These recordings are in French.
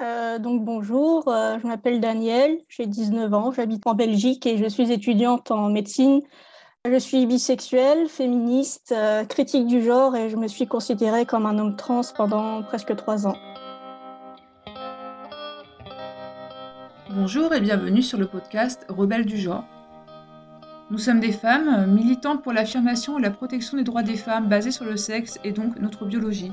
Euh, donc bonjour, euh, je m'appelle Danielle, j'ai 19 ans, j'habite en Belgique et je suis étudiante en médecine. Je suis bisexuelle, féministe, euh, critique du genre et je me suis considérée comme un homme trans pendant presque trois ans. Bonjour et bienvenue sur le podcast Rebelles du genre. Nous sommes des femmes militantes pour l'affirmation et la protection des droits des femmes basés sur le sexe et donc notre biologie.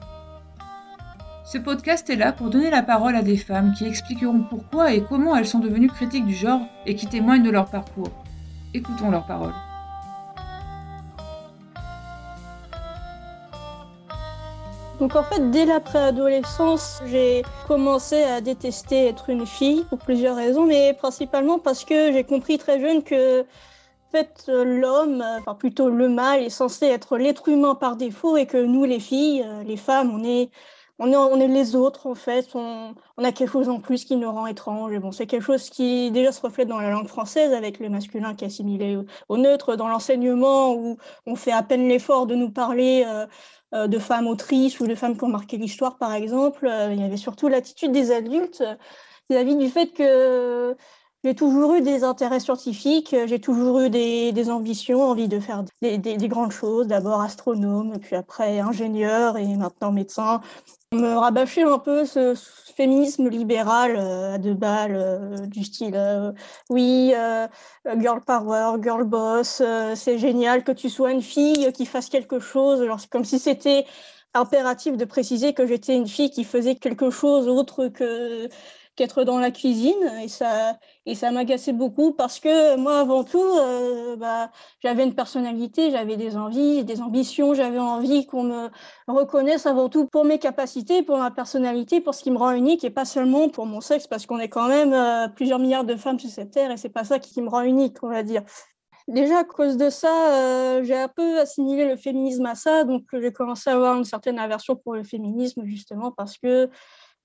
Ce podcast est là pour donner la parole à des femmes qui expliqueront pourquoi et comment elles sont devenues critiques du genre et qui témoignent de leur parcours. Écoutons leurs paroles. Donc en fait, dès la préadolescence, j'ai commencé à détester être une fille pour plusieurs raisons, mais principalement parce que j'ai compris très jeune que en fait, l'homme, enfin plutôt le mâle, est censé être l'être humain par défaut et que nous, les filles, les femmes, on est on est, les autres, en fait. On, a quelque chose en plus qui nous rend étrange. bon, c'est quelque chose qui déjà se reflète dans la langue française avec le masculin qui est assimilé au, neutre, dans l'enseignement où on fait à peine l'effort de nous parler euh, euh, de femmes autrices ou de femmes qui ont marqué l'histoire, par exemple. Euh, il y avait surtout l'attitude des adultes vis-à-vis du fait que j'ai toujours eu des intérêts scientifiques, j'ai toujours eu des, ambitions, envie de faire des, des grandes choses, d'abord astronome, puis après ingénieur et maintenant médecin me rabâcher un peu ce, féminisme libéral euh, à deux balles, euh, du style euh, oui, girl power, girl boss, c'est génial que tu sois une fille qui fasse quelque chose. C'est comme si c'était impératif de préciser que j'étais une fille qui faisait quelque chose autre que qu'être dans la cuisine et ça et ça m'agaçait beaucoup parce que moi avant tout euh, bah, j'avais une personnalité j'avais des envies des ambitions j'avais envie qu'on me reconnaisse avant tout pour mes capacités pour ma personnalité pour ce qui me rend unique et pas seulement pour mon sexe parce qu'on est quand même euh, plusieurs milliards de femmes sur cette terre et c'est pas ça qui me rend unique on va dire Déjà, à cause de ça, euh, j'ai un peu assimilé le féminisme à ça. Donc, j'ai commencé à avoir une certaine aversion pour le féminisme, justement, parce que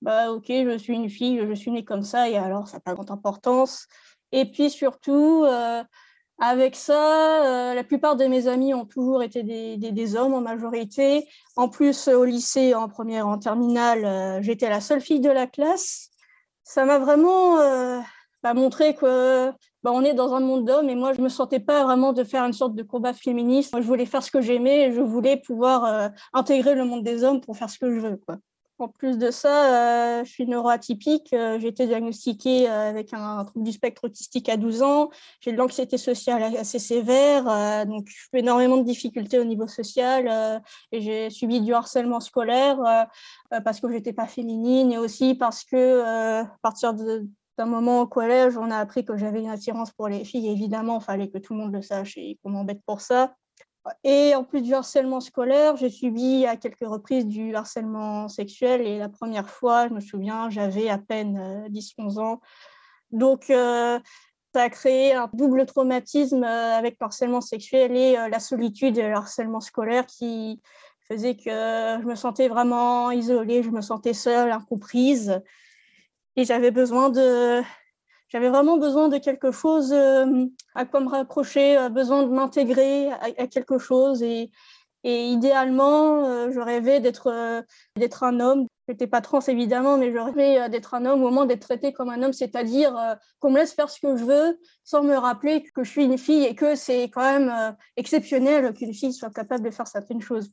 bah ok, je suis une fille, je suis née comme ça, et alors ça n'a pas grande importance. Et puis surtout, euh, avec ça, euh, la plupart de mes amis ont toujours été des, hommes en majorité. En plus, au lycée, en première, en terminale, euh, j'étais la seule fille de la classe. Ça m'a vraiment bah, montré que bah, on est dans un monde d'hommes et moi, je ne me sentais pas vraiment de faire une sorte de combat féministe. Moi, je voulais faire ce que j'aimais et je voulais pouvoir intégrer le monde des hommes pour faire ce que je veux. Quoi. En plus de ça, euh, je suis neuroatypique. Euh, j'ai été diagnostiquée euh, avec un, trouble du spectre autistique à 12 ans. J'ai de l'anxiété sociale assez sévère, donc je fais énormément de difficultés au niveau social. et j'ai subi du harcèlement scolaire parce que j'étais pas féminine et aussi parce que à partir d'un moment au collège, on a appris que j'avais une attirance pour les filles. Évidemment, il fallait que tout le monde le sache et qu'on m'embête pour ça. Et en plus du harcèlement scolaire, j'ai subi à quelques reprises du harcèlement sexuel. Et la première fois, je me souviens, j'avais à peine 10-11 euh, ans. Donc, euh, ça a créé un double traumatisme euh, avec le harcèlement sexuel et la solitude et le harcèlement scolaire qui faisait que je me sentais vraiment isolée, je me sentais seule, incomprise. Et j'avais besoin de, j'avais vraiment besoin de quelque chose euh, à quoi me raccrocher, euh, besoin de m'intégrer à, quelque chose. Et, idéalement, euh, je rêvais d'être un homme. Je n'étais pas trans évidemment, mais je rêvais d'être un homme, au moins d'être traité comme un homme, c'est-à-dire qu'on me laisse faire ce que je veux sans me rappeler que je suis une fille et que c'est quand même exceptionnel qu'une fille soit capable de faire certaines choses.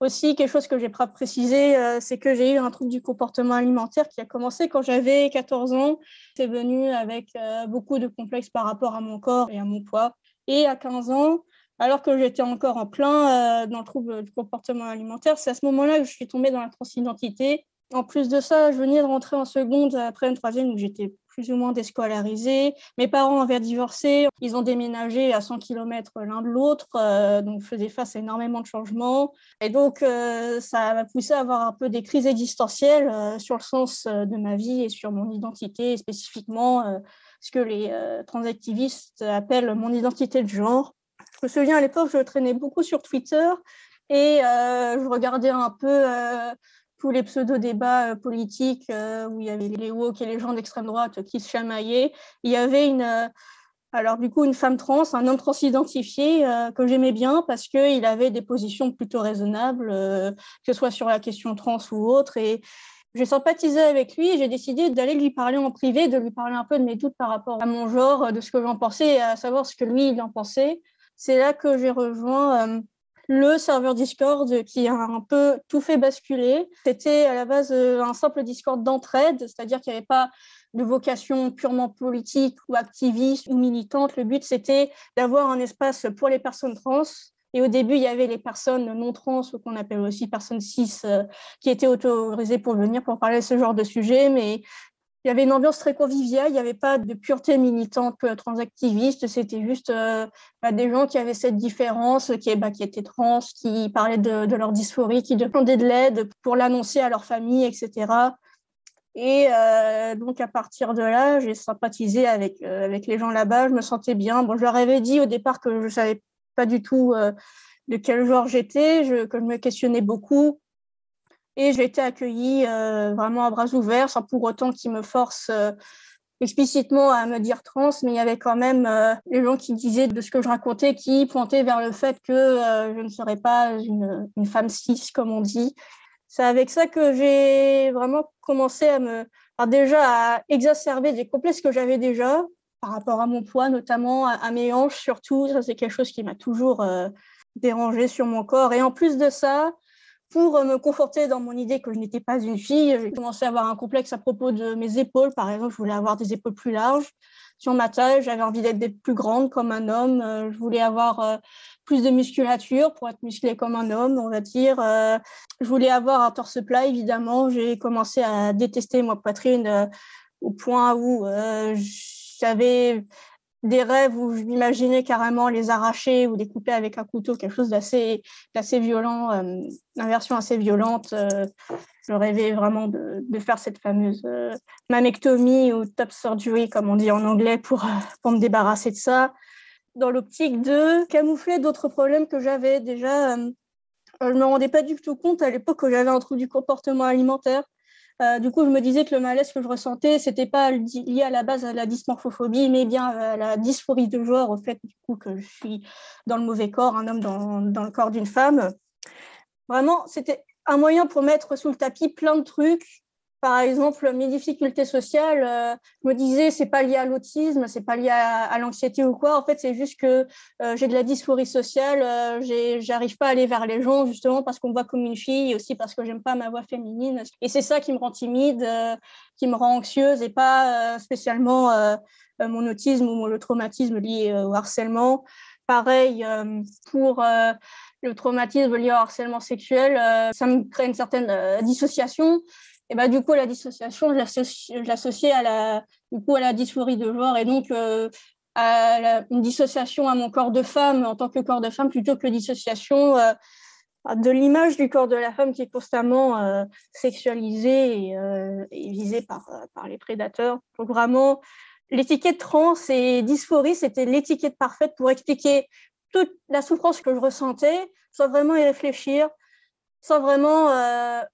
Aussi, quelque chose que j'ai pas précisé, euh, c'est que j'ai eu un trouble du comportement alimentaire qui a commencé quand j'avais 14 ans. C'est venu avec euh, beaucoup de complexes par rapport à mon corps et à mon poids. Et à 15 ans, alors que j'étais encore en plein euh, dans le trouble du comportement alimentaire, c'est à ce moment-là que je suis tombée dans la transidentité En plus de ça, je venais de rentrer en seconde après une troisième où j'étais plus ou moins déscolarisée. Mes parents avaient divorcé, ils ont déménagé à 100 km l'un de l'autre, euh, donc je face à énormément de changements. Et donc, euh, ça m'a poussé à avoir un peu des crises existentielles euh, sur le sens de ma vie et sur mon identité, spécifiquement ce que les transactivistes appellent mon identité de genre. Je me souviens à l'époque, je traînais beaucoup sur Twitter et je regardais un peu tous les pseudo-débats euh, politiques euh, où il y avait les woke et les gens d'extrême droite qui se chamaillaient. Il y avait une, euh, alors du coup une femme trans, un homme trans identifié que j'aimais bien parce qu'il avait des positions plutôt raisonnables, que ce soit sur la question trans ou autre. Et j'ai sympathisé avec lui et j'ai décidé d'aller lui parler en privé, de lui parler un peu de mes doutes par rapport à mon genre, de ce que j'en pensais à savoir ce que lui il en pensait. C'est là que j'ai rejoint le serveur Discord qui a un peu tout fait basculer. C'était à la base euh, un simple Discord d'entraide, c'est-à-dire qu'il n'y avait pas de vocation purement politique ou activiste ou militante. Le but, c'était d'avoir un espace pour les personnes trans. Et au début, il y avait les personnes non trans, ou qu'on appelle aussi personnes cis, euh, qui étaient autorisées pour venir pour parler de ce genre de sujet. Mais il y avait une ambiance très conviviale, il n'y avait pas de pureté militante transactiviste, c'était juste euh, bah, des gens qui avaient cette différence, qui, bah, étaient trans, qui parlaient de, leur dysphorie, qui demandaient de l'aide pour l'annoncer à leur famille, etc. Et euh, donc à partir de là, j'ai sympathisé avec, euh, avec les gens là-bas, je me sentais bien. Bon, je leur avais dit au départ que je ne savais pas du tout de quel genre j'étais, que je me questionnais beaucoup et j'ai été accueillie euh, vraiment à bras ouverts, sans pour autant qu'ils me forcent euh, explicitement à me dire trans, mais il y avait quand même euh, les gens qui disaient de ce que je racontais, qui pointaient vers le fait que je ne serais pas une, femme cis, comme on dit. C'est avec ça que j'ai vraiment commencé à me, déjà à exacerber des complexes que j'avais déjà par rapport à mon poids, notamment à, mes hanches surtout. Ça, c'est quelque chose qui m'a toujours dérangé sur mon corps. Et en plus de ça, pour euh, me conforter dans mon idée que je n'étais pas une fille, j'ai commencé à avoir un complexe à propos de mes épaules. Par exemple, je voulais avoir des épaules plus larges. Sur ma taille, j'avais envie d'être plus grande comme un homme. Euh, je voulais avoir euh, plus de musculature pour être musclée comme un homme, on va dire. Je voulais avoir un torse plat, évidemment. J'ai commencé à détester ma poitrine au point où j'avais des rêves où je m'imaginais carrément les arracher ou les couper avec un couteau, quelque chose d'assez, violent, euh, une version assez violente. Euh, je rêvais vraiment de, faire cette fameuse euh, mamectomie ou top surgery, comme on dit en anglais, pour, pour me débarrasser de ça. Dans l'optique de camoufler d'autres problèmes que j'avais déjà. je ne me rendais pas du tout compte à l'époque que j'avais un trouble du comportement alimentaire. Euh, du coup, je me disais que le malaise que je ressentais, c'était pas lié à la base à la dysmorphophobie, mais bien à la dysphorie de genre, au fait du coup que je suis dans le mauvais corps, un homme dans, dans le corps d'une femme. Vraiment, c'était un moyen pour mettre sous le tapis plein de trucs par exemple, mes difficultés sociales, euh, je me disais, c'est pas lié à l'autisme, c'est pas lié à, l'anxiété ou quoi. En fait, c'est juste que euh, j'ai de la dysphorie sociale, euh, j'arrive pas à aller vers les gens justement parce qu'on me voit comme une fille aussi parce que j'aime pas ma voix féminine. Et c'est ça qui me rend timide, qui me rend anxieuse et pas spécialement mon autisme ou le traumatisme lié au harcèlement. Pareil pour le traumatisme lié au harcèlement sexuel, ça me crée une certaine dissociation et bah, du coup, la dissociation, je l'associais à la, du coup, à la dysphorie de genre et donc euh, à une dissociation à mon corps de femme en tant que corps de femme plutôt que dissociation euh, de l'image du corps de la femme qui est constamment euh, sexualisée et, visée par, par les prédateurs. Donc vraiment, l'étiquette trans et dysphorie, c'était l'étiquette parfaite pour expliquer toute la souffrance que je ressentais sans vraiment y réfléchir, sans vraiment me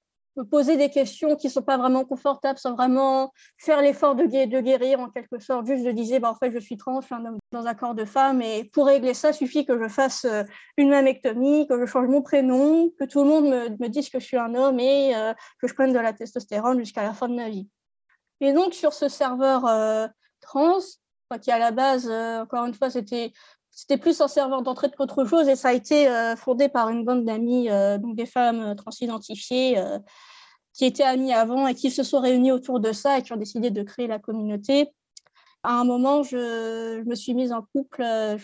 poser des questions qui ne sont pas vraiment confortables, sans vraiment faire l'effort de, guérir en quelque sorte. Juste de dire, bah, en fait, je suis trans, je suis un homme dans un corps de femme. Et pour régler ça, suffit que je fasse euh, une mammectomie, que je change mon prénom, que tout le monde me, dise que je suis un homme et euh, que je prenne de la testostérone jusqu'à la fin de ma vie. Et donc, sur ce serveur euh, trans, qui à la base, encore une fois, c'était plus un serveur d'entrée qu'autre chose et ça a été fondé par une bande d'amis, donc des femmes transidentifiées qui étaient amies avant et qui se sont réunies autour de ça et qui ont décidé de créer la communauté. À un moment, je, me suis mise en couple,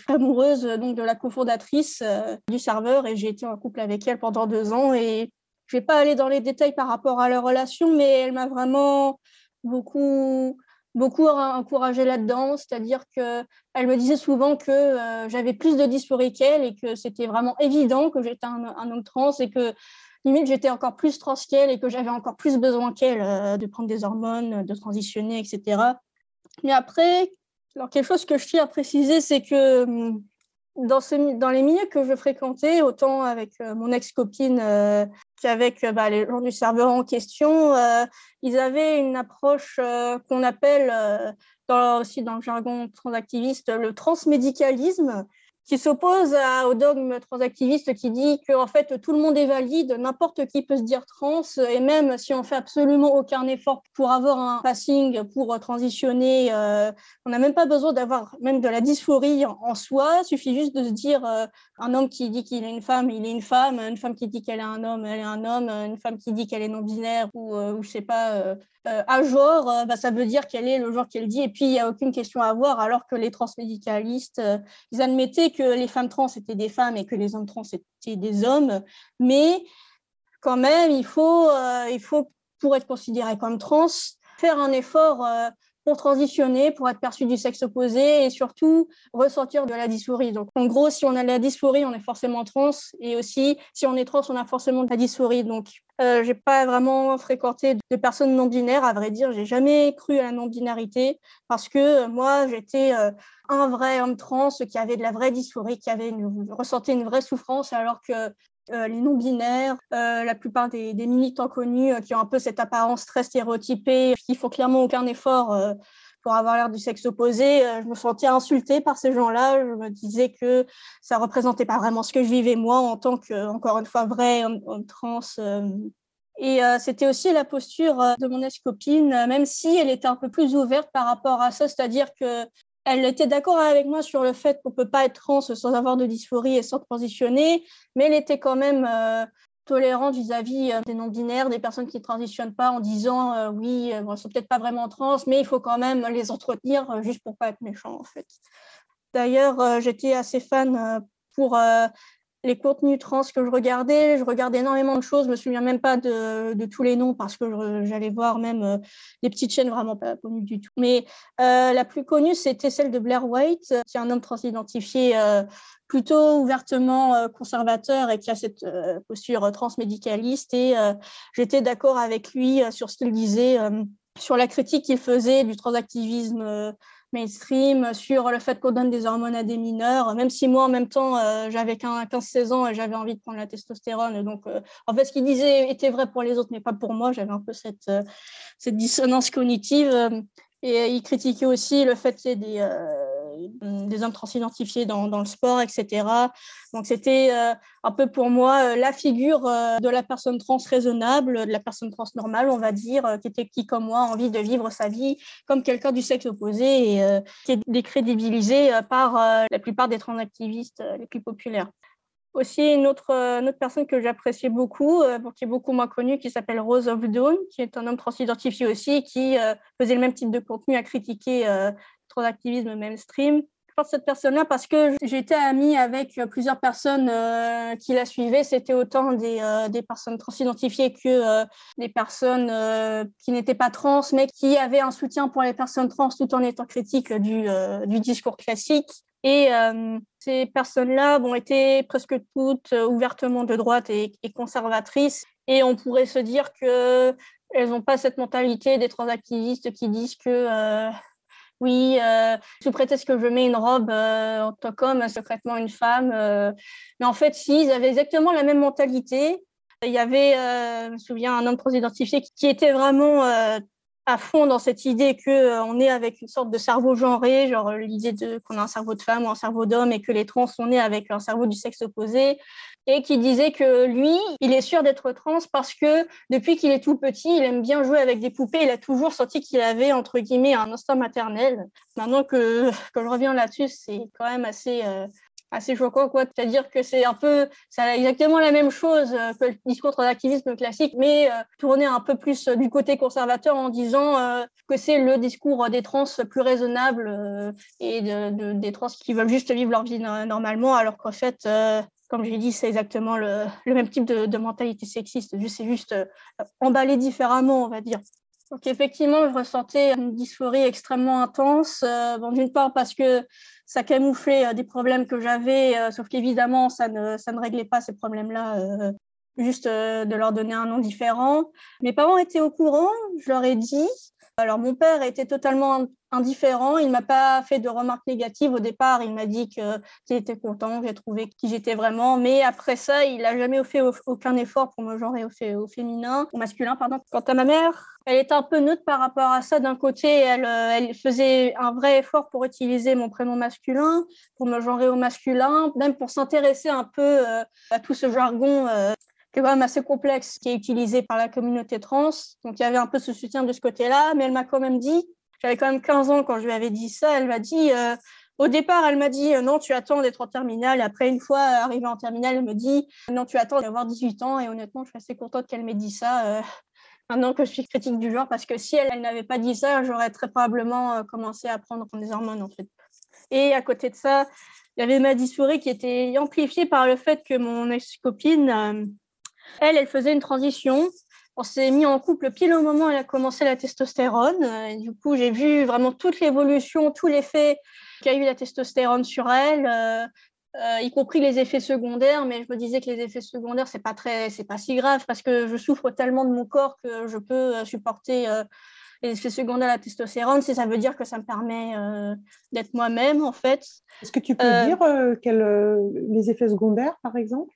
amoureuse donc de la cofondatrice du serveur et j'ai été en couple avec elle pendant deux ans et je vais pas aller dans les détails par rapport à leur relation, mais elle m'a vraiment beaucoup beaucoup encouragé là-dedans, c'est-à-dire que elle me disait souvent que euh, j'avais plus de dysphorie qu'elle et que c'était vraiment évident que j'étais un, homme trans et que limite j'étais encore plus trans qu'elle et que j'avais encore plus besoin qu'elle euh, de prendre des hormones, de transitionner, etc. Mais après, alors quelque chose que je tiens à préciser, c'est que hum, dans, les milieux que je fréquentais, autant avec euh, mon ex-copine qu'avec bah, les gens du serveur en question, ils avaient une approche qu'on appelle aussi dans le jargon transactiviste le transmédicalisme, qui s'oppose au dogme transactiviste qui dit que en fait tout le monde est valide, n'importe qui peut se dire trans et même si on fait absolument aucun effort pour avoir un passing pour transitionner, euh, on n'a même pas besoin d'avoir même de la dysphorie en, soi, il suffit juste de se dire euh, un homme qui dit qu'il est une femme, il est une femme, une femme qui dit qu'elle est un homme, elle est un homme, une femme qui dit qu'elle est non binaire ou, euh, ou je sais pas euh, à genre, euh, bah, ça veut dire quel est le genre qu'elle dit, et puis il n'y a aucune question à avoir, alors que les transmédicalistes, euh, ils admettaient que les femmes trans étaient des femmes et que les hommes trans étaient des hommes, mais quand même, il faut, il faut pour être considéré comme trans, faire un effort pour transitionner, pour être perçu du sexe opposé et surtout ressentir de la dysphorie. Donc en gros, si on a la dysphorie, on est forcément trans et aussi si on est trans, on a forcément de la dysphorie. Donc euh, j'ai pas vraiment fréquenté de personnes non binaires, à vrai dire, j'ai jamais cru à la non binarité parce que euh, moi j'étais euh, un vrai homme trans qui avait de la vraie dysphorie, qui avait une, ressentait une vraie souffrance alors que euh, les non-binaires, euh, la plupart des, militants connus euh, qui ont un peu cette apparence très stéréotypée, qui font clairement aucun effort pour avoir l'air du sexe opposé. je me sentais insultée par ces gens-là. Je me disais que ça représentait pas vraiment ce que je vivais moi en tant que, encore une fois, vrai homme, trans. Et c'était aussi la posture de mon ex-copine, même si elle était un peu plus ouverte par rapport à ça, c'est-à-dire que elle était d'accord avec moi sur le fait qu'on ne peut pas être trans sans avoir de dysphorie et sans transitionner, mais elle était quand même euh, tolérante vis-à-vis euh, des non-binaires, des personnes qui ne transitionnent pas, en disant euh, oui, bon, ne sont peut-être pas vraiment trans, mais il faut quand même les entretenir juste pour pas être méchant en fait. D'ailleurs, j'étais assez fan pour les contenus trans que je regardais. Je regardais énormément de choses. Je me souviens même pas de, tous les noms parce que j'allais voir même euh, des petites chaînes vraiment pas connues du tout. Mais euh, la plus connue, c'était celle de Blair White, qui est un homme transidentifié euh, plutôt ouvertement conservateur et qui a cette posture transmédicaliste. Et j'étais d'accord avec lui sur ce qu'il disait sur la critique qu'il faisait du transactivisme mainstream sur le fait qu'on donne des hormones à des mineurs, même si moi, en même temps, euh, j'avais 15-16 ans et j'avais envie de prendre la testostérone. Donc, euh, en fait, ce qu'il disait était vrai pour les autres, mais pas pour moi. J'avais un peu cette, euh, cette dissonance cognitive. et il critiquait aussi le fait qu'il y ait des des hommes transidentifiés dans, le sport, etc. Donc c'était euh, un peu pour moi euh, la figure de la personne trans raisonnable, de la personne trans normale, on va dire, qui était qui comme moi envie de vivre sa vie comme quelqu'un du sexe opposé et qui est décrédibilisé par la plupart des transactivistes les plus populaires. Aussi, une autre, une autre personne que j'appréciais beaucoup, qui est beaucoup moins connue, qui s'appelle Rose of Dawn, qui est un homme transidentifié aussi, qui faisait le même type de contenu à critiquer d'activisme mainstream. Je pense cette personne-là parce que j'étais amie avec plusieurs personnes euh, qui la suivaient. C'était autant des, euh, des personnes transidentifiées que euh, des personnes qui n'étaient pas trans, mais qui avaient un soutien pour les personnes trans tout en étant critiques du, du discours classique. Et ces personnes-là ont été presque toutes ouvertement de droite et, et, conservatrices. Et on pourrait se dire que elles n'ont pas cette mentalité des transactivistes qui disent que oui, euh, sous prétexte que je mets une robe euh, en tant qu'homme, secrètement une femme. Euh. mais en fait, si, ils avaient exactement la même mentalité. Il y avait, je me souviens, un homme trop identifié qui était vraiment à fond dans cette idée que on est avec une sorte de cerveau genré, genre l'idée de qu'on a un cerveau de femme ou un cerveau d'homme et que les trans sont nés avec un cerveau du sexe opposé et qui disait que lui, il est sûr d'être trans parce que depuis qu'il est tout petit, il aime bien jouer avec des poupées. Il a toujours senti qu'il avait, entre guillemets, un instinct maternel. Maintenant que, que je reviens là-dessus, c'est quand même assez, euh, assez choquant, quoi. C'est-à-dire que c'est un peu, ça exactement la même chose euh, que le discours d'activisme classique, mais euh, tourné un peu plus du côté conservateur en disant que c'est le discours des trans plus raisonnable et de, des trans qui veulent juste vivre leur vie normalement, alors qu'en fait, comme j'ai dit, c'est exactement le, même type de, mentalité sexiste. C'est juste euh, emballé différemment, on va dire. Donc effectivement, je ressentais une dysphorie extrêmement intense. Euh, D'une part parce que ça camouflait euh, des problèmes que j'avais, sauf qu'évidemment, ça ne, ça ne réglait pas ces problèmes-là, juste de leur donner un nom différent. Mes parents étaient au courant, je leur ai dit. Alors mon père était totalement indifférent, il m'a pas fait de remarques négatives au départ, il m'a dit qu'il était content, j'ai trouvé qui j'étais vraiment, mais après ça, il n'a jamais fait aucun effort pour me genrer au, féminin, au masculin, pardon. Quant à ma mère, elle était un peu neutre par rapport à ça. D'un côté, elle, elle faisait un vrai effort pour utiliser mon prénom masculin, pour me genrer au masculin, même pour s'intéresser un peu euh, à tout ce jargon euh, qui est quand même assez complexe, qui est utilisé par la communauté trans. Donc il y avait un peu ce soutien de ce côté-là, mais elle m'a quand même dit, j'avais quand même 15 ans quand je lui avais dit ça, elle m'a dit, euh, au départ, elle m'a dit, euh, non, tu attends d'être en terminale. Après, une fois arrivée en terminale, elle me dit, non, tu attends d'avoir 18 ans. Et honnêtement, je suis assez contente qu'elle m'ait dit ça. Euh, maintenant que je suis critique du genre, parce que si elle, elle n'avait pas dit ça, j'aurais très probablement commencé à prendre des hormones, en fait. Et à côté de ça, il y avait ma dysphorie qui était amplifiée par le fait que mon ex-copine, elle, elle faisait une transition. On s'est mis en couple pile au moment où elle a commencé la testostérone. Et du coup, j'ai vu vraiment toute l'évolution, tout l'effet qu'a eu la testostérone sur elle, euh, euh, y compris les effets secondaires. Mais je me disais que les effets secondaires, c'est pas très, c'est pas si grave parce que je souffre tellement de mon corps que je peux euh, supporter les effets secondaires de la testostérone. Si ça veut dire que ça me permet d'être moi-même, en fait. Est-ce que tu peux dire les effets secondaires, par exemple?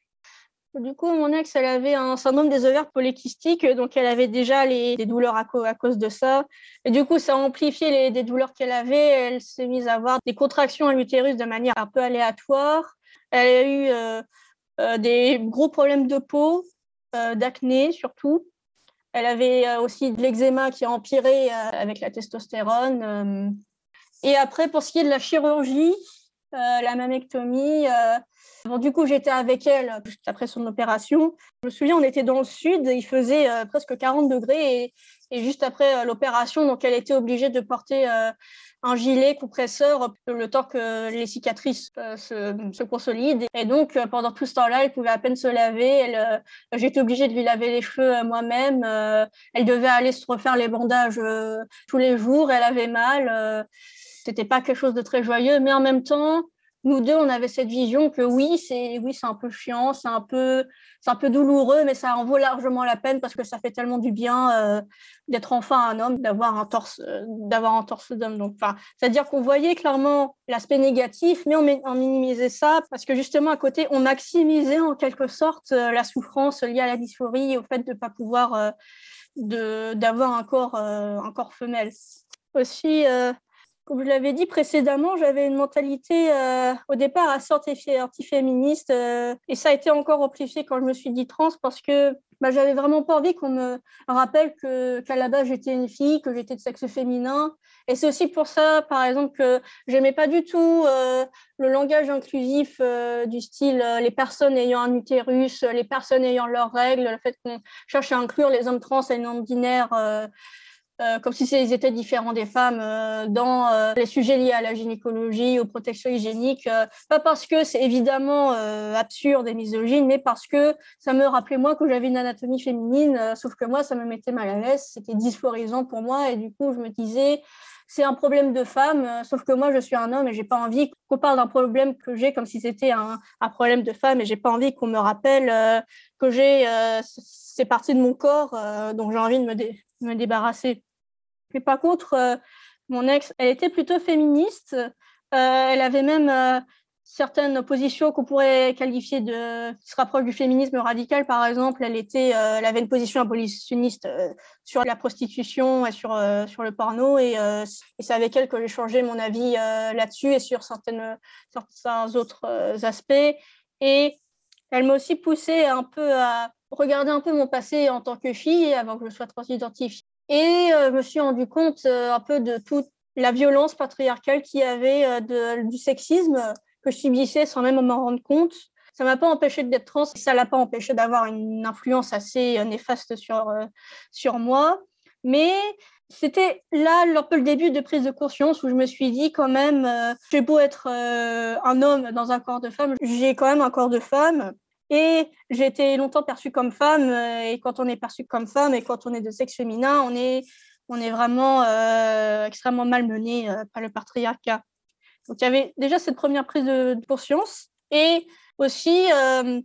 Du coup, mon ex, elle avait un syndrome des ovaires polykystiques, donc elle avait déjà les, des douleurs à, cause de ça. Et du coup, ça a amplifié les, des douleurs qu'elle avait. Elle s'est mise à avoir des contractions à l'utérus de manière un peu aléatoire. Elle a eu euh, euh, des gros problèmes de peau, euh, d'acné surtout. Elle avait aussi de l'eczéma qui a empiré avec la testostérone. Et après, pour ce qui est de la chirurgie, la mammectomie, du coup, j'étais avec elle juste après son opération. Je me souviens, on était dans le sud, il faisait euh, presque 40 degrés et, juste après euh, l'opération, donc elle était obligée de porter euh, un gilet compresseur le temps que les cicatrices se, se, consolident. Et donc, pendant tout ce temps-là, elle pouvait à peine se laver. J'étais obligée de lui laver les cheveux moi-même. elle devait aller se refaire les bandages tous les jours. Elle avait mal. C'était pas quelque chose de très joyeux, mais en même temps, nous deux, on avait cette vision que oui, c'est oui, un peu chiant, c'est un peu, un peu douloureux, mais ça en vaut largement la peine parce que ça fait tellement du bien euh, d'être enfin un homme, d'avoir un torse, euh, d'avoir un torse d'homme. C'est-à-dire qu'on voyait clairement l'aspect négatif, mais on, minimisait ça parce que justement à côté, on maximisait en quelque sorte euh, la souffrance liée à la dysphorie, au fait de ne pas pouvoir d'avoir un corps, un corps femelle. Aussi comme je l'avais dit précédemment, j'avais une mentalité euh, au départ assez anti-féministe euh, et ça a été encore amplifié quand je me suis dit trans parce que bah, j'avais vraiment pas envie qu'on me rappelle qu'à la base j'étais une fille, que j'étais de sexe féminin. Et c'est aussi pour ça, par exemple, que j'aimais pas du tout euh, le langage inclusif du style les personnes ayant un utérus, les personnes ayant leurs règles, le fait qu'on cherche à inclure les hommes trans et non binaires euh, comme si ils étaient différents des femmes euh, dans euh, les sujets liés à la gynécologie, aux protections hygiéniques. pas parce que c'est évidemment absurde et misogyne, mais parce que ça me rappelait moi que j'avais une anatomie féminine, sauf que moi, ça me mettait mal à l'aise, c'était dysphorisant pour moi, et du coup, je me disais, c'est un problème de femme, sauf que moi, je suis un homme et j'ai pas envie qu'on parle d'un problème que j'ai comme si c'était un, problème de femme, et j'ai pas envie qu'on me rappelle que j'ai ces parties de mon corps dont j'ai envie de me débarrasser. Mais par contre, euh, mon ex, elle était plutôt féministe. Euh, elle avait même euh, certaines positions qu'on pourrait qualifier de qui se rapprochent du féminisme radical. Par exemple elle était elle avait une position abolitionniste sur la prostitution et sur sur le porno. Et, c'est avec elle que j'ai changé mon avis là-dessus et sur certaines certains autres aspects. Et elle m'a aussi poussé un peu à regarder un peu mon passé en tant que fille avant que je sois transidentifiée et euh, je me suis rendu compte euh, un peu de toute la violence patriarcale qu'il y avait euh, du sexisme que je subissais sans même m'en rendre compte. Ça m'a pas empêché d'être trans, ça l'a pas empêché d'avoir une influence assez néfaste sur, sur moi. Mais c'était là un peu le début de prise de conscience où je me suis dit quand même, euh, j'ai beau être un homme dans un corps de femme, j'ai quand même un corps de femme. Et j'ai été longtemps perçue comme femme. Euh, et quand on est perçu comme femme et quand on est de sexe féminin, on est, on est vraiment extrêmement malmené par le patriarcat. Donc il y avait déjà cette première prise de, conscience. Et aussi,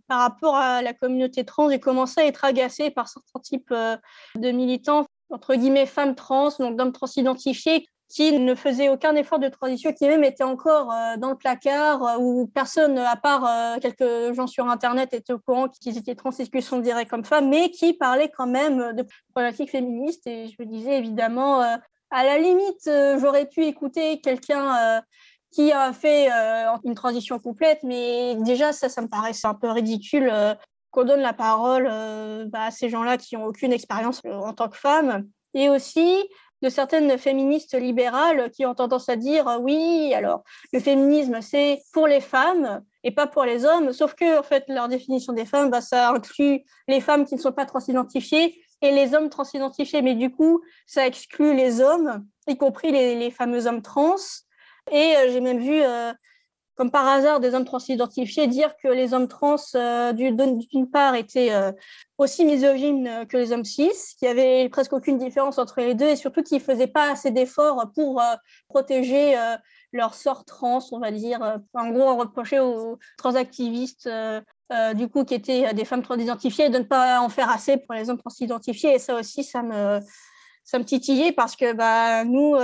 par rapport à la communauté trans, j'ai commencé à être agacée par certains types de militants entre guillemets, femmes trans, donc d'hommes trans identifiés, qui ne faisaient aucun effort de transition, qui même étaient encore euh, dans le placard, euh, où personne, à part euh, quelques gens sur Internet, était au courant qu'ils étaient trans et qu'ils considérés comme femmes, mais qui parlaient quand même de problématiques féministes. Et je me disais évidemment, à la limite, j'aurais pu écouter quelqu'un qui a fait une transition complète, mais déjà, ça, ça me paraissait un peu ridicule qu'on donne la parole bah, à ces gens-là qui n'ont aucune expérience en tant que femmes. Et aussi de certaines féministes libérales qui ont tendance à dire euh, oui, alors le féminisme c'est pour les femmes et pas pour les hommes, sauf que en fait leur définition des femmes, bah, ça inclut les femmes qui ne sont pas transidentifiées et les hommes transidentifiés, mais du coup ça exclut les hommes, y compris les, fameux hommes trans. Et j'ai même vu comme par hasard, des hommes trans identifiés dire que les hommes trans, euh, d'une part, étaient euh, aussi misogynes que les hommes cis, qu'il n'y avait presque aucune différence entre les deux et surtout qu'ils ne faisaient pas assez d'efforts pour euh, protéger leur sort trans, on va dire. En gros, on reprochait aux transactivistes, du coup, qui étaient des femmes trans identifiées, de ne pas en faire assez pour les hommes trans identifiés. Et ça aussi, ça me, ça me titillait parce que bah, nous,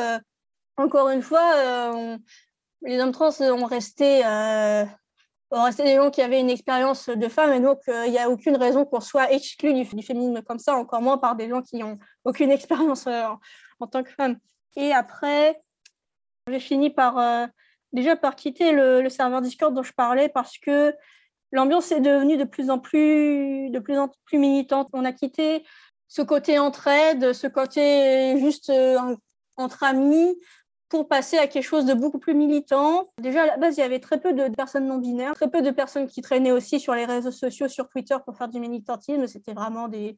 encore une fois, on, les hommes trans ont resté, euh, ont resté des gens qui avaient une expérience de femme, et donc euh, il n'y a aucune raison qu'on soit exclu du, féminisme comme ça, encore moins par des gens qui n'ont aucune expérience euh, en, tant que femme. Et après, j'ai fini par déjà par quitter le, serveur Discord dont je parlais parce que l'ambiance est devenue de plus en plus, de plus en plus militante. On a quitté ce côté entraide, ce côté juste entre amis, pour passer à quelque chose de beaucoup plus militant. Déjà, à la base, il y avait très peu de personnes non binaires, très peu de personnes qui traînaient aussi sur les réseaux sociaux, sur Twitter pour faire du militantisme. C'était vraiment des,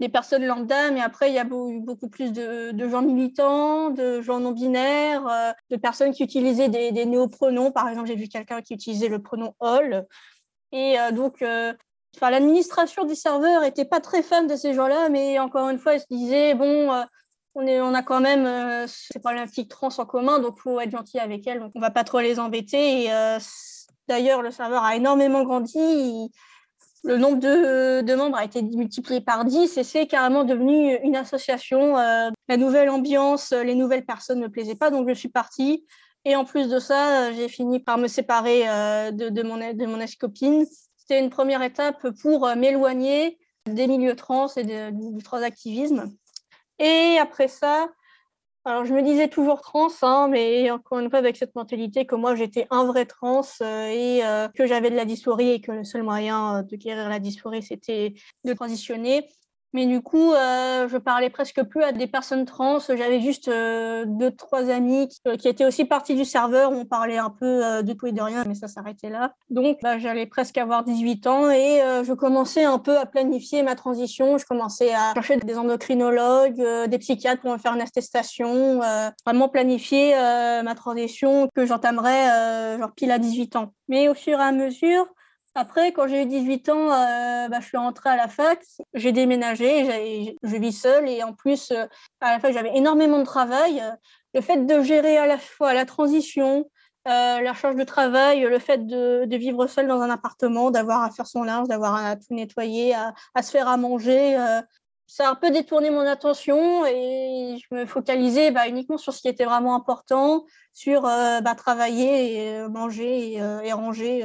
des personnes lambda, mais après, il y a eu beaucoup plus de, gens militants, de gens non binaires, euh, de personnes qui utilisaient des, des néopronoms. Par exemple, j'ai vu quelqu'un qui utilisait le pronom all. Et euh, donc, euh, l'administration du serveur n'était pas très fan de ces gens-là, mais encore une fois, ils se disaient, bon, on, a quand même euh, ces problématiques trans en commun, donc il faut être gentil avec elles. Donc on va pas trop les embêter. Euh, d'ailleurs, le serveur a énormément grandi. le nombre de, membres a été multiplié par 10 et c'est carrément devenu une association. Euh, la nouvelle ambiance, les nouvelles personnes ne me plaisaient pas, donc je suis partie. Et en plus de ça, j'ai fini par me séparer de mon ex-copine. C'était une première étape pour m'éloigner des milieux trans et du transactivisme. Et après ça, alors je me disais toujours trans, hein, mais encore une fois avec cette mentalité que moi j'étais un vrai trans euh, et euh, que j'avais de la dysphorie et que le seul moyen de guérir la dysphorie c'était de transitionner. Mais du coup, euh, je parlais presque plus à des personnes trans. J'avais juste euh, deux, trois amis euh, qui, étaient aussi partis du serveur. On parlait un peu de tout et de rien, mais ça s'arrêtait là. Donc, bah, j'allais presque avoir 18 ans et je commençais un peu à planifier ma transition. Je commençais à chercher des endocrinologues, des psychiatres pour me faire une attestation, vraiment planifier ma transition que j'entamerais genre pile à 18 ans. Mais au fur et à mesure, après, quand j'ai eu 18 ans, euh, bah, je suis rentrée à la fac, j'ai déménagé, je vis seule et en plus, euh, à la fac, j'avais énormément de travail. Le fait de gérer à la fois la transition, euh, la charge de travail, le fait de, vivre seule dans un appartement, d'avoir à faire son linge, d'avoir à tout nettoyer, à, à se faire à manger, ça a un peu détourné mon attention et je me focalisais bah, uniquement sur ce qui était vraiment important, sur euh, bah, travailler, euh, manger et, euh, ranger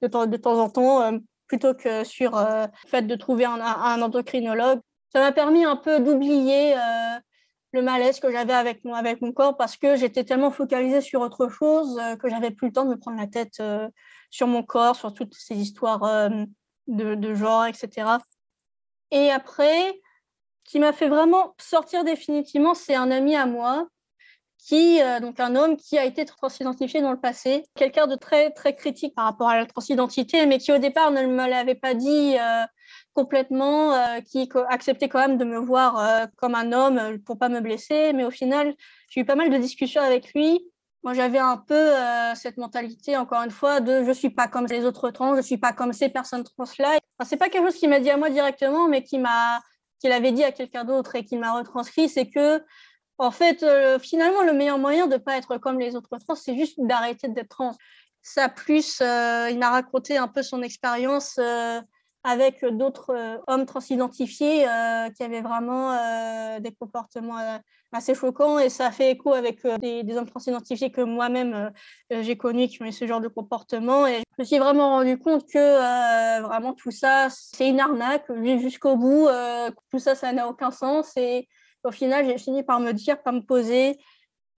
de, temps, en temps, plutôt que sur le fait de trouver un, endocrinologue. Ça m'a permis un peu d'oublier le malaise que j'avais avec mon, corps parce que j'étais tellement focalisée sur autre chose que j'avais plus le temps de me prendre la tête sur mon corps, sur toutes ces histoires de genre, etc. Et après, qui m'a fait vraiment sortir définitivement, c'est un ami à moi, qui, euh, donc un homme qui a été transidentifié dans le passé, quelqu'un de très très critique par rapport à la transidentité, mais qui au départ ne me l'avait pas dit euh, complètement, qui acceptait quand même de me voir comme un homme pour pas me blesser. Mais au final, j'ai eu pas mal de discussions avec lui. Moi, j'avais un peu cette mentalité, encore une fois, de je suis pas comme les autres trans, je suis pas comme ces personnes trans-là. Enfin, c'est pas quelque chose qu'il m'a dit à moi directement, mais qui m'a qu'il avait dit à quelqu'un d'autre et qu'il m'a retranscrit, c'est que en fait, finalement, le meilleur moyen de ne pas être comme les autres trans, c'est juste d'arrêter d'être trans. Ça, plus, il m'a raconté un peu son expérience avec d'autres euh, hommes transidentifiés euh, qui avaient vraiment euh, des comportements assez choquants. Et ça fait écho avec des, hommes transidentifiés que moi-même j'ai connus qui ont eu ce genre de comportement. Et je me suis vraiment rendu compte que vraiment tout ça c'est une arnaque. Jusqu'au bout tout ça ça n'a aucun sens. Et au final j'ai fini par me dire par me poser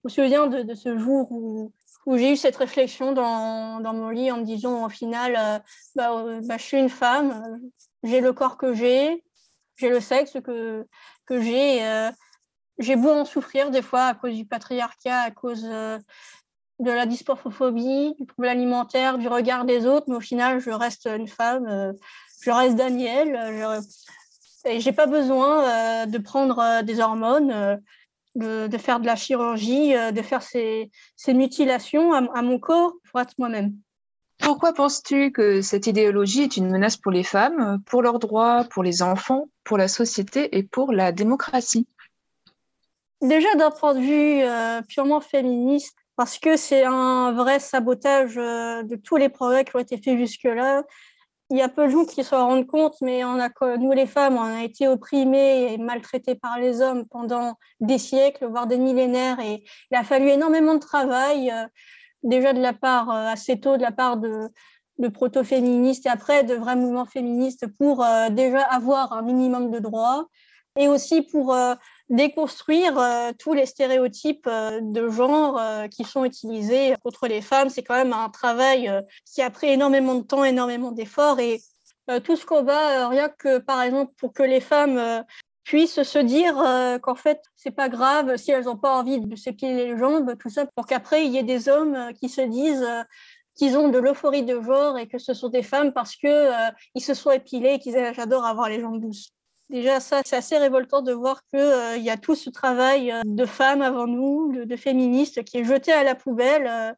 je me souviens de ce jour où où j'ai eu cette réflexion dans, mon lit en me disant au final, euh, bah, euh, bah, je suis une femme, euh, j'ai le corps que j'ai, j'ai le sexe que, que j'ai. j'ai beau en souffrir des fois à cause du patriarcat, à cause de la dysporphophobie, du trouble alimentaire, du regard des autres, mais au final, je reste une femme, je reste Daniel. Je, et j'ai pas besoin de prendre des hormones de, faire de la chirurgie, euh, de faire ces, mutilations à, mon corps pour être moi-même. Pourquoi penses-tu que cette idéologie est une menace pour les femmes, pour leurs droits, pour les enfants, pour la société et pour la démocratie? Déjà d'un point de vue euh, purement féministe, parce que c'est un vrai sabotage euh, de tous les progrès qui ont été faits jusque-là il y a peu de gens qui s'en rendent compte, mais nous, les femmes, on a été opprimées et maltraitées par les hommes pendant des siècles, voire des millénaires. Et il a fallu énormément de travail, euh, déjà de la part, euh, assez tôt, de la part de, de proto-féministes et après de vrais mouvements féministes pour euh, déjà avoir un minimum de droits et aussi pour déconstruire euh, tous les stéréotypes euh, de genre euh, qui sont utilisés contre les femmes. C'est quand même un travail qui a pris énormément de temps, énormément d'efforts et tout ce combat, rien que par exemple pour que les femmes puissent se dire qu'en fait c'est pas grave si elles n'ont pas envie de s'épiler les jambes, tout ça pour qu'après il y ait des hommes qui se disent qu'ils ont de l'euphorie de genre et que ce sont des femmes parce que ils se sont épilés et qu'ils j'adore avoir les jambes douces. Déjà, ça, c'est assez révoltant de voir qu'il euh, y a tout ce travail euh, de femmes avant nous, de, féministes, qui est jeté à la poubelle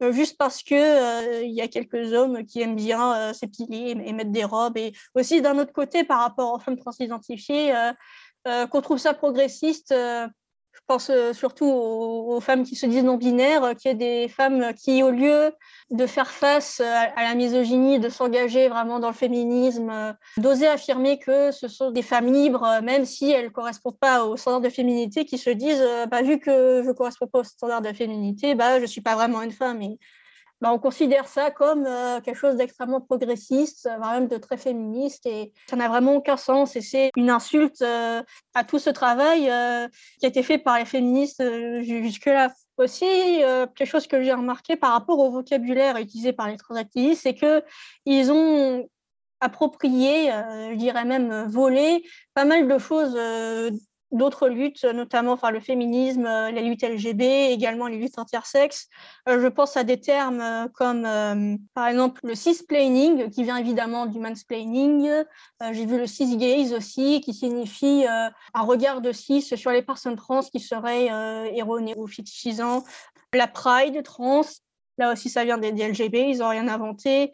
euh, juste parce qu'il il y a quelques hommes qui aiment bien s'épiler et, mettre des robes. Et aussi, d'un autre côté, par rapport aux femmes transidentifiées, qu'on trouve ça progressiste pense euh, surtout aux, femmes qui se disent non-binaires, euh, qu'il y ait des femmes qui, au lieu de faire face à, la misogynie, de s'engager vraiment dans le féminisme, euh, d'oser affirmer que ce sont des femmes libres, même si elles ne correspondent pas aux standards de féminité, qui se disent, bah, vu que je ne correspond pas aux standards de féminité, bah, je ne suis pas vraiment une femme. Bah, on considère ça comme euh, quelque chose d'extrêmement progressiste, euh, même de très féministe, et ça n'a vraiment aucun sens. Et c'est une insulte euh, à tout ce travail qui a été fait par les féministes jusque-là. Aussi, quelque chose que j'ai remarqué par rapport au vocabulaire utilisé par les transactivistes, c'est qu'ils ont approprié, je dirais même volé, pas mal de choses d'autres luttes, notamment enfin, le féminisme, euh, les luttes LGB, également les luttes intersexes. Euh, je pense à des termes euh, comme, par exemple, le cisplaining, qui vient évidemment du mansplaining. J'ai vu le cisgaze aussi, qui signifie un regard de cis sur les personnes trans qui seraient erronées ou fétichisant. La pride trans, là aussi ça vient des, LGB, ils n'ont rien inventé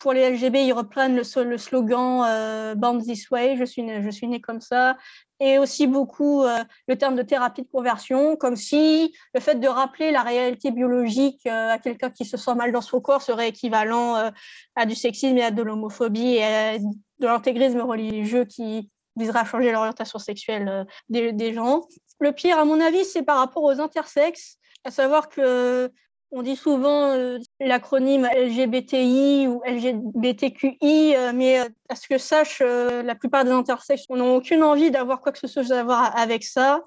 pour les LGB, ils reprennent le, slogan euh, Born This Way, je suis, né, je suis né comme ça, et aussi beaucoup euh, le terme de thérapie de conversion, comme si le fait de rappeler la réalité biologique euh, à quelqu'un qui se sent mal dans son corps serait équivalent euh, à du sexisme et à de l'homophobie et à de l'intégrisme religieux qui visera à changer l'orientation sexuelle des gens. Le pire, à mon avis, c'est par rapport aux intersexes, à savoir que on dit souvent euh, l'acronyme LGBTI ou LGBTQI, euh, mais euh, à ce que sache, la plupart des intersexes n'ont aucune envie d'avoir quoi que ce soit à voir avec ça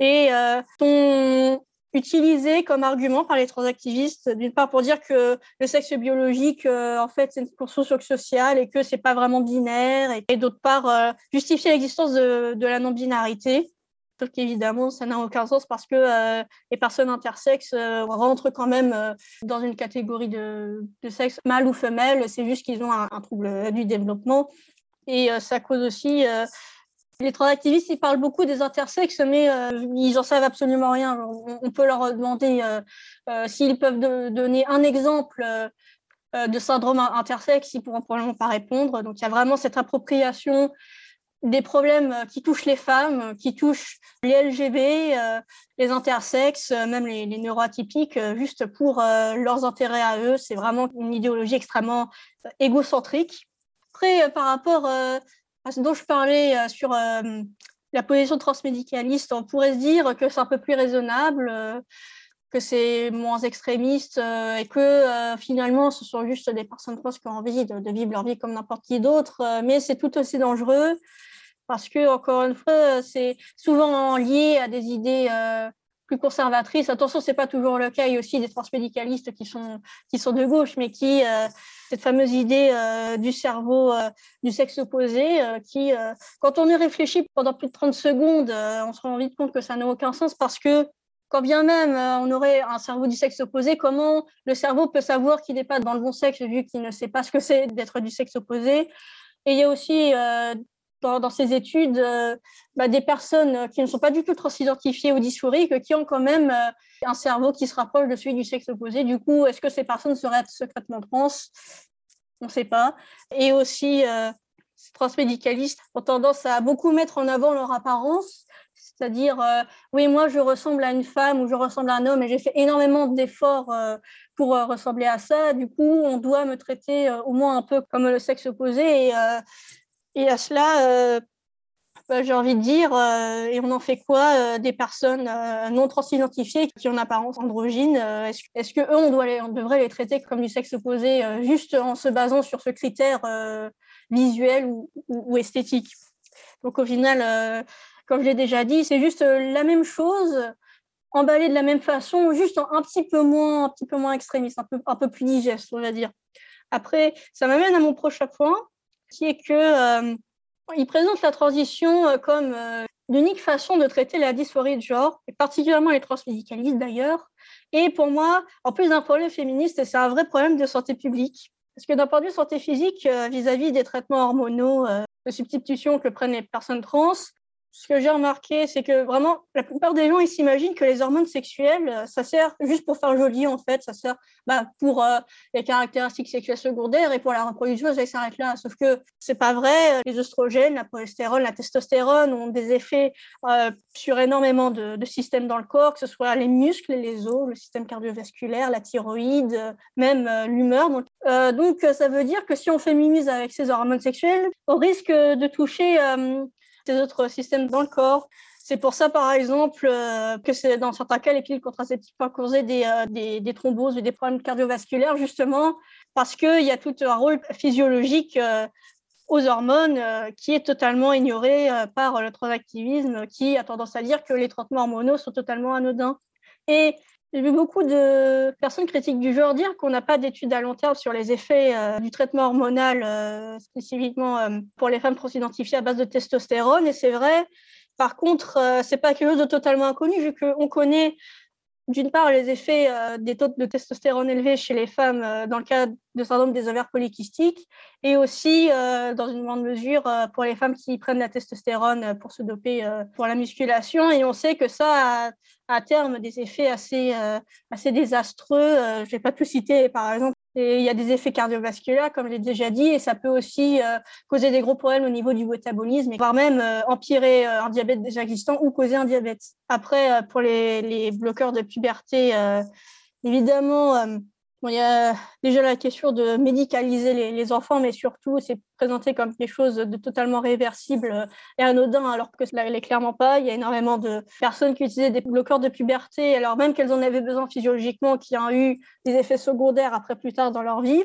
et sont utilisés comme argument par les transactivistes, d'une part pour dire que le sexe biologique, en fait, c'est une construction sociale et que c'est pas vraiment binaire, et, d'autre part, justifier l'existence de, de la non-binarité. Sauf qu'évidemment, ça n'a aucun sens parce que euh, les personnes intersexes euh, rentrent quand même euh, dans une catégorie de, sexe mâle ou femelle. C'est juste qu'ils ont un, trouble du développement. Et ça cause aussi les transactivistes, ils parlent beaucoup des intersexes, mais ils n'en savent absolument rien. On, peut leur demander s'ils peuvent donner un exemple de syndrome intersexe, ils pourront probablement pas répondre. Donc il y a vraiment cette appropriation des problèmes qui touchent les femmes, qui touchent les LGB, les intersexes, même les, neuroatypiques, juste pour leurs intérêts à eux. C'est vraiment une idéologie extrêmement égocentrique. Après, par rapport ce dont je parlais euh, sur euh, la position transmédicaliste, on pourrait se dire que c'est un peu plus raisonnable, euh, que c'est moins extrémiste et que finalement ce sont juste des personnes trans qui ont envie de, vivre leur vie comme n'importe qui d'autre, mais c'est tout aussi dangereux parce que, encore une fois, c'est souvent lié à des idées plus conservatrices. Attention, ce n'est pas toujours le cas. Il y a aussi des transmédicalistes qui sont, qui sont de gauche, mais qui, cette fameuse idée euh, du cerveau euh, du sexe opposé, euh, qui, quand on y réfléchit pendant plus de 30 secondes, on se rend vite compte que ça n'a aucun sens parce que quand bien même on aurait un cerveau du sexe opposé, comment le cerveau peut savoir qu'il n'est pas dans le bon sexe vu qu'il ne sait pas ce que c'est d'être du sexe opposé? Et il y a aussi dans, ces études bah, des personnes qui ne sont pas du tout transidentifiées ou dysphoriques, qui ont quand même un cerveau qui se rapproche de celui du sexe opposé. Du coup, est-ce que ces personnes seraient secrètement trans? On ne sait pas. Et aussi, euh, ces transmédicalistes ont tendance à beaucoup mettre en avant leur apparence, c'est-à-dire, euh, oui, moi, je ressemble à une femme ou je ressemble à un homme et j'ai fait énormément d'efforts euh, pour ressembler à ça. Du coup, on doit me traiter au moins un peu comme le sexe opposé. Et à cela, bah, j'ai envie de dire, euh, et on en fait quoi euh, des personnes euh, non transidentifiées qui ont une apparence androgyne Est-ce que on, doit on devrait les traiter comme du sexe opposé juste en se basant sur ce critère visuel ou, esthétique? Donc au final, comme je l'ai déjà dit, c'est juste la même chose emballé de la même façon, juste un petit peu moins, un petit peu moins extrémiste, un peu, un peu plus digeste, on va dire. Après, ça m'amène à mon prochain point, qui est que il présente la transition euh, comme euh, l'unique façon de traiter la dysphorie de genre, et particulièrement les transmédicalistes d'ailleurs. Et pour moi, en plus d'un problème féministe, c'est un vrai problème de santé publique. Parce que d'un point de vue santé physique, euh, vis-à-vis des traitements hormonaux de substitution que prennent les personnes trans, ce que j'ai remarqué, c'est que vraiment, la plupart des gens, ils s'imaginent que les hormones sexuelles, euh, ça sert juste pour faire joli, en fait. Ça sert bah, pour euh, les caractéristiques sexuelles secondaires et pour la reproduction, ça s'arrête là. Sauf que c'est pas vrai. Les oestrogènes, la progestérone, la testostérone ont des effets euh, sur énormément de, de, systèmes dans le corps, que ce soit les muscles, les os, le système cardiovasculaire, la thyroïde, même l'humeur. Donc, donc, ça veut dire que si on féminise avec ces hormones sexuelles, on risque de toucher autres systèmes dans le corps. C'est pour ça, par exemple, euh, que c'est dans certains cas, les pilules contraceptives peuvent causer des, euh, des, des, thromboses ou des problèmes cardiovasculaires, justement, parce qu'il y a tout un rôle physiologique euh, aux hormones qui est totalement ignoré par le transactivisme, qui a tendance à dire que les traitements hormonaux sont totalement anodins. Et j'ai vu beaucoup de personnes critiques du genre dire qu'on n'a pas d'études à long terme sur les effets euh, du traitement hormonal, euh, spécifiquement euh, pour les femmes transidentifiées à base de testostérone. Et c'est vrai. Par contre, c'est pas quelque chose de totalement inconnu vu qu'on connaît d'une part les effets des taux de testostérone élevés chez les femmes dans le cas de syndrome des ovaires polykystiques et aussi dans une grande mesure pour les femmes qui prennent la testostérone pour se doper pour la musculation et on sait que ça a à terme des effets assez, assez désastreux. je ne vais pas tout citer par exemple il y a des effets cardiovasculaires, comme je l'ai déjà dit, et ça peut aussi euh, causer des gros problèmes au niveau du métabolisme, voire même euh, empirer euh, un diabète déjà existant ou causer un diabète. Après, pour les, les, bloqueurs de puberté, évidemment, il y a déjà la question de médicaliser les, enfants, mais surtout, c'est présenté comme quelque chose de totalement réversible et anodin, alors que cela n'est clairement pas. Il y a énormément de personnes qui utilisaient des bloqueurs de puberté, alors même qu'elles en avaient besoin physiologiquement, qui ont eu des effets secondaires après plus tard dans leur vie.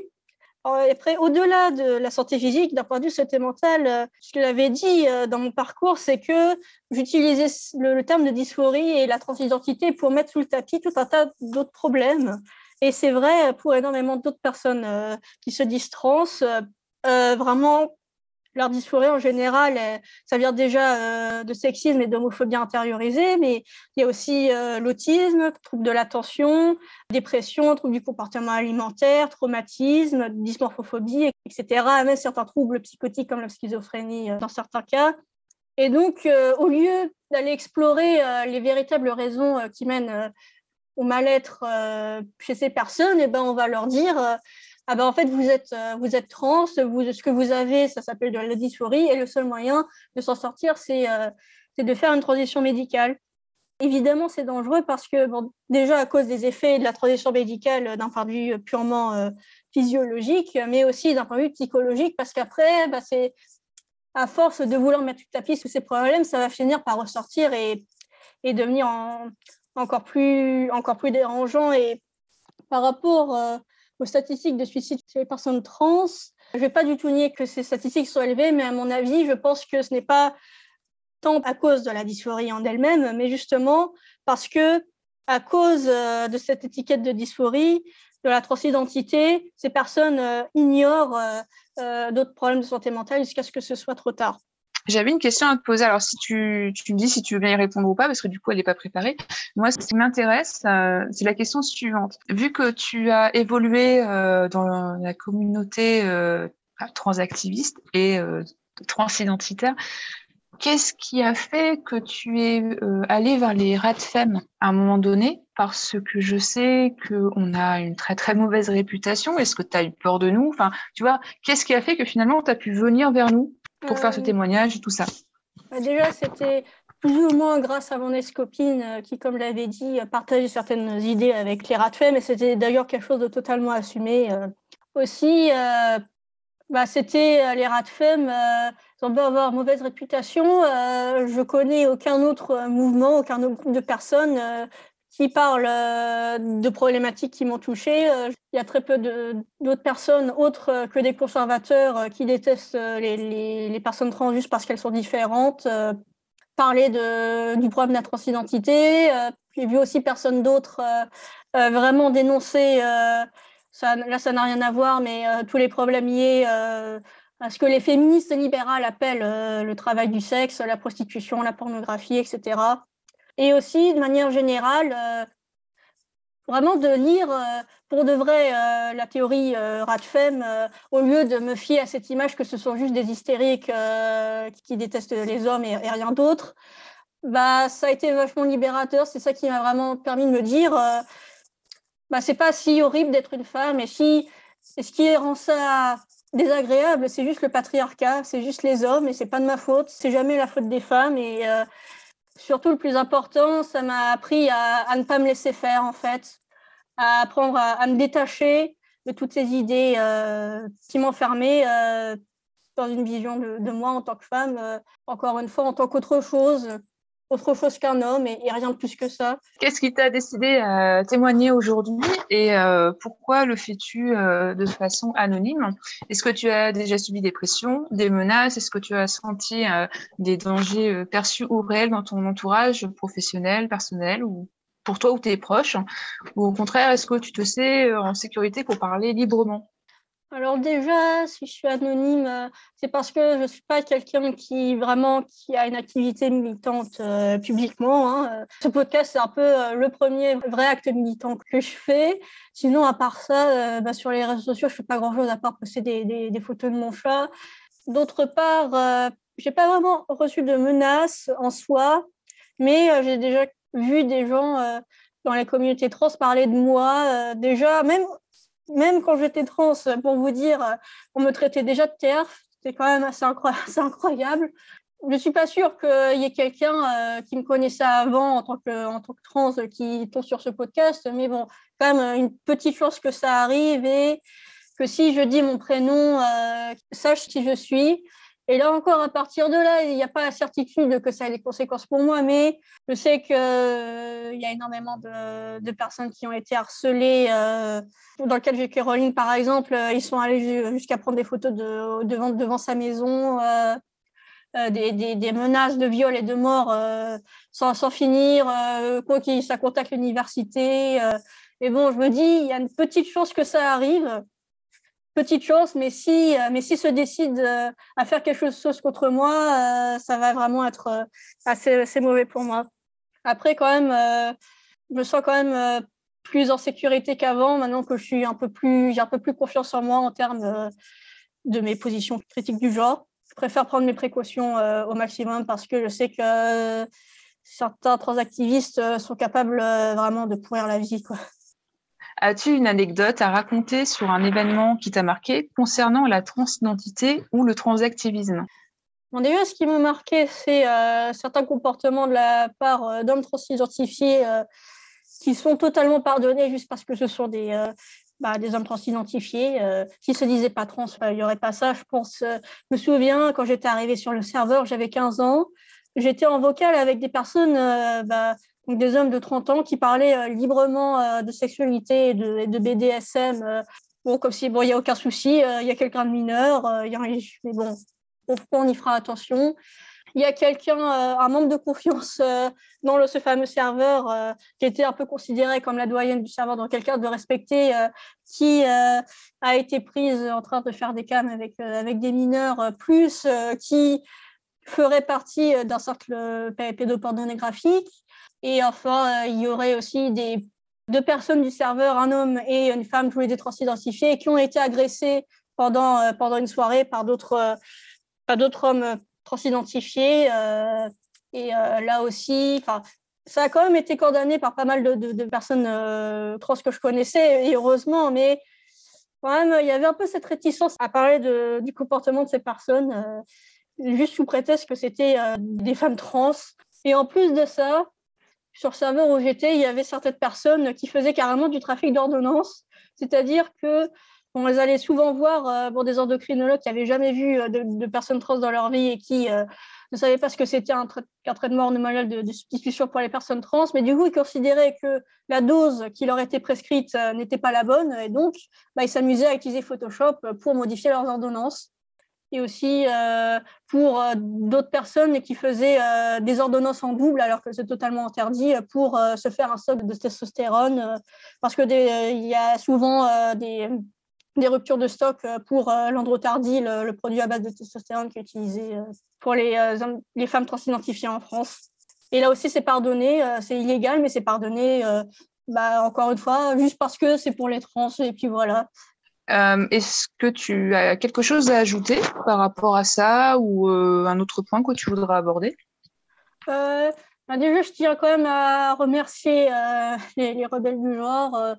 Après, au-delà de la santé physique, d'un point de vue santé mentale, ce que j'avais dit euh, dans mon parcours, c'est que j'utilisais le terme de dysphorie et la transidentité pour mettre sous le tapis tout un tas d'autres problèmes et c'est vrai pour énormément d'autres personnes euh, qui se disent trans. Euh, euh, vraiment, leur dysphorie en général, ça vient déjà de sexisme et d'homophobie intériorisée, mais il y a aussi l'autisme, trouble de l'attention, dépression, trouble du comportement alimentaire, traumatisme, dysmorphophobie, etc. Même certains troubles psychotiques comme la schizophrénie dans certains cas. Et donc, au lieu d'aller explorer les véritables raisons qui mènent au mal-être chez ces personnes, et eh ben, on va leur dire ah ben en fait vous êtes euh, vous êtes trans, vous, ce que vous avez ça s'appelle de la dysphorie et le seul moyen de s'en sortir c'est euh, de faire une transition médicale. Évidemment c'est dangereux parce que bon, déjà à cause des effets de la transition médicale euh, d'un point de vue purement physiologique, mais aussi d'un point de vue psychologique parce qu'après bah, c'est à force de vouloir mettre tout tapis sous ces problèmes, ça va finir par ressortir et, et devenir encore plus encore plus dérangeant et par rapport aux statistiques de suicide chez les personnes trans. Je ne vais pas du tout nier que ces statistiques sont élevées, mais à mon avis, je pense que ce n'est pas tant à cause de la dysphorie en elle-même, mais justement parce que à cause euh, de cette étiquette de dysphorie, de la transidentité, ces personnes euh, ignorent euh, d'autres problèmes de santé mentale jusqu'à ce que ce soit trop tard. J'avais une question à te poser. Alors, si tu, tu me dis si tu veux bien y répondre ou pas, parce que du coup, elle n'est pas préparée. Moi, ce qui m'intéresse, euh, c'est la question suivante. Vu que tu as évolué euh, dans la communauté euh, transactiviste et euh, transidentitaire, qu'est-ce qui a fait que tu es euh, allé vers les RADFEM à un moment donné? Parce que je sais qu'on a une très très mauvaise réputation. Est-ce que tu as eu peur de nous? Enfin, tu vois, qu'est-ce qui a fait que finalement tu as pu venir vers nous? Pour faire ce euh, témoignage et tout ça bah, Déjà, c'était plus ou moins grâce à mon ex-copine euh, qui, comme l'avait dit, partageait certaines idées avec les Radfem, mais c'était d'ailleurs quelque chose de totalement assumé. Euh. Aussi, bah, c'était les Radfem, ils ont beau avoir mauvaise réputation, je connais aucun autre mouvement, aucun autre groupe de personnes qui parlent euh, de problématiques qui m'ont touchée. Euh, il y a très peu d'autres personnes autres euh, que des conservateurs qui détestent les, les, personnes trans juste parce qu'elles sont différentes. Parler de, du problème de la transidentité. J'ai vu aussi personne d'autre vraiment dénoncer, ça, là ça n'a rien à voir, mais tous les problèmes liés à ce que les féministes libérales appellent le travail du sexe, la prostitution, la pornographie, etc et aussi de manière générale, euh, vraiment de lire euh, pour de vrai euh, la théorie Radfem au lieu de me fier à cette image que ce sont juste des hystériques qui détestent les hommes et, rien d'autre. Bah, ça a été vachement libérateur. C'est ça qui m'a vraiment permis de me dire bah, c'est pas si horrible d'être une femme et si ce qui rend ça désagréable, c'est juste le patriarcat, c'est juste les hommes et c'est pas de ma faute, c'est jamais la faute des femmes et surtout le plus important, ça m'a appris à, ne pas me laisser faire en fait, à apprendre à, me détacher de toutes ces idées euh, qui m'enfermaient euh, dans une vision de, moi en tant que femme, euh, encore une fois en tant qu'autre chose, autre chose qu'un homme et, rien de plus que ça. Qu'est-ce qui t'a décidé à témoigner aujourd'hui et euh, pourquoi le fais-tu euh, de façon anonyme? Est-ce que tu as déjà subi des pressions, des menaces? Est-ce que tu as senti euh, des dangers perçus ou réels dans ton entourage professionnel, personnel ou pour toi ou tes proches? Ou au contraire, est-ce que tu te sais en sécurité pour parler librement? Alors déjà, si je suis anonyme, euh, c'est parce que je ne suis pas quelqu'un qui vraiment qui a une activité militante euh, publiquement. Hein. Ce podcast, c'est un peu euh, le premier vrai acte militant que je fais. Sinon, à part ça, bah, sur les réseaux sociaux, je fais pas grand-chose à part poster des, photos de mon chat. D'autre part, j'ai pas vraiment reçu de menaces en soi, mais j'ai déjà vu des gens dans les communautés trans parler de moi. déjà, même même quand j'étais trans, pour vous dire, on me traitait déjà de TERF. C'était quand même assez, incroyable. Je ne suis pas sûre qu'il y ait quelqu'un euh, qui me connaissait avant en tant, que, trans qui tombe sur ce podcast, mais bon, quand même une petite chance que ça arrive et que si je dis mon prénom, euh, sache qui je suis. Et là encore, à partir de là, il n'y a pas la certitude que ça ait des conséquences pour moi, mais je sais qu'il euh, y a énormément de, personnes qui ont été harcelées. Euh, dans le cas de J.K. Rowling, par exemple, euh, ils sont allés jusqu'à prendre des photos de, devant, devant sa maison, des, des, menaces de viol et de mort sans, finir, quoi qu'il ça contacte l'université. mais bon, je me dis, il y a une petite chance que ça arrive. Petite chance, mais si, mais si se décide à faire quelque chose contre moi, ça va vraiment être assez, assez, mauvais pour moi. Après, quand même, je me sens quand même plus en sécurité qu'avant, maintenant que je suis un peu plus, j'ai un peu plus confiance en moi en termes de mes positions critiques du genre. Je préfère prendre mes précautions au maximum parce que je sais que certains transactivistes sont capables vraiment de pourrir la vie. Quoi. As-tu une anecdote à raconter sur un événement qui t'a marqué concernant la transidentité ou le transactivisme? Bon, déjà, ce qui m'a marqué, c'est euh, certains comportements de la part euh, d'hommes transidentifiés euh, qui sont totalement pardonnés juste parce que ce sont des, bah, hommes transidentifiés. S'ils ne se disaient pas trans, il n'y aurait pas ça. Je pense, me souviens, quand j'étais arrivée sur le serveur, j'avais 15 ans. J'étais en vocal avec des personnes bah, donc des hommes de 30 ans qui parlaient euh, librement euh, de sexualité et de, BDSM. Euh, bon, comme si, bon, il n'y a aucun souci, il y a quelqu'un de mineur, y a, mais bon, on y fera attention. Il y a quelqu'un, un membre de confiance dans ce fameux serveur qui était un peu considéré comme la doyenne du serveur, donc quelqu'un de respecté, qui a été prise en train de faire des cams avec, avec des mineurs, plus qui ferait partie d'un cercle pédopornographique. Et enfin, euh, il y aurait aussi des deux personnes du serveur, un homme et une femme, tous les deux transidentifiés, qui ont été agressés pendant, euh, pendant une soirée par d'autres euh, hommes transidentifiés. et là aussi, ça a quand même été condamné par pas mal de, personnes trans que je connaissais, et heureusement, mais quand même, il y avait un peu cette réticence à parler du comportement de ces personnes, juste sous prétexte que c'était des femmes trans. Et en plus de ça, sur serveur où j'étais, il y avait certaines personnes qui faisaient carrément du trafic d'ordonnances, c'est-à-dire que on les allait souvent voir euh, pour des endocrinologues qui n'avaient jamais vu euh, de, personnes trans dans leur vie et qui euh, ne savaient pas ce que c'était un, traitement hormonal de, de, substitution pour les personnes trans, mais du coup, ils considéraient que la dose qui leur était prescrite n'était pas la bonne, et donc bah, ils s'amusaient à utiliser Photoshop pour modifier leurs ordonnances et aussi euh, pour euh, d'autres personnes qui faisaient euh, des ordonnances en double alors que c'est totalement interdit pour se faire un stock de testostérone parce que il y a souvent des, des, ruptures de stock pour l'androtardie, le, produit à base de testostérone qui est utilisé pour les, les femmes transidentifiées en France. Et là aussi, c'est pardonné, c'est illégal, mais c'est pardonné, bah, encore une fois, juste parce que c'est pour les trans, et puis voilà. Euh, est-ce que tu as quelque chose à ajouter par rapport à ça ou euh, un autre point que tu voudrais aborder? Euh, bah, Déjà, je tiens quand même à remercier les, rebelles du genre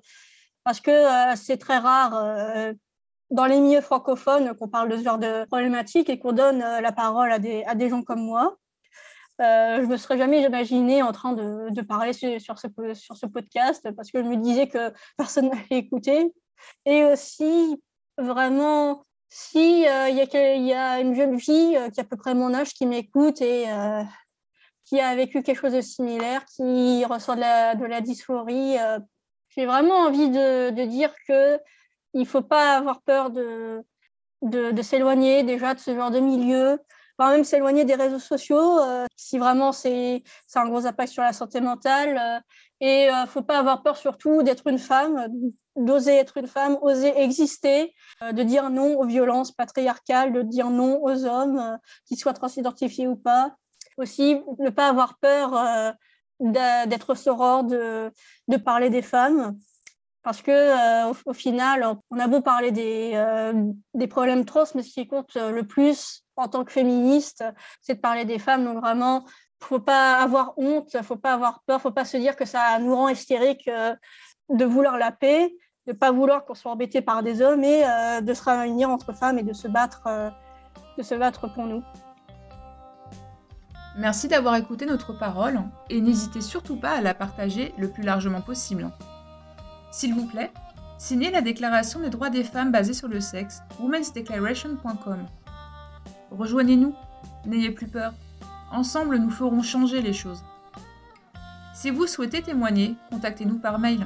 parce que c'est très rare dans les milieux francophones qu'on parle de ce genre de problématiques et qu'on donne la parole à des, à des gens comme moi. je ne me serais jamais imaginé en train de, de parler sur, sur, ce, sur ce podcast parce que je me disais que personne n'allait écouter. Et aussi, vraiment, si euh, il y, a une jeune fille euh, qui a à peu près mon âge qui m'écoute et euh, qui a vécu quelque chose de similaire, qui reçoit de la, dysphorie, j'ai vraiment envie de, dire que il faut pas avoir peur de, s'éloigner déjà de ce genre de milieu, voire même s'éloigner des réseaux sociaux si vraiment c'est un gros impact sur la santé mentale. et il faut pas avoir peur surtout d'être une femme, d'oser être une femme, oser exister, euh, de dire non aux violences patriarcales, de dire non aux hommes, euh, qu'ils soient transidentifiés ou pas. Aussi, ne pas avoir peur euh, d'être soror, de, parler des femmes. Parce que au, final, on a beau parler des, des problèmes trans, mais ce qui compte le plus en tant que féministe, c'est de parler des femmes. Donc vraiment, faut pas avoir honte, faut pas avoir peur, faut pas se dire que ça nous rend hystérique de vouloir la paix de ne pas vouloir qu'on soit embêté par des hommes et euh, de se réunir entre femmes et de se battre, euh, de se battre pour nous. Merci d'avoir écouté notre parole et n'hésitez surtout pas à la partager le plus largement possible. S'il vous plaît, signez la Déclaration des droits des femmes basée sur le sexe, womensdeclaration.com. Rejoignez-nous, n'ayez plus peur. Ensemble, nous ferons changer les choses. Si vous souhaitez témoigner, contactez-nous par mail.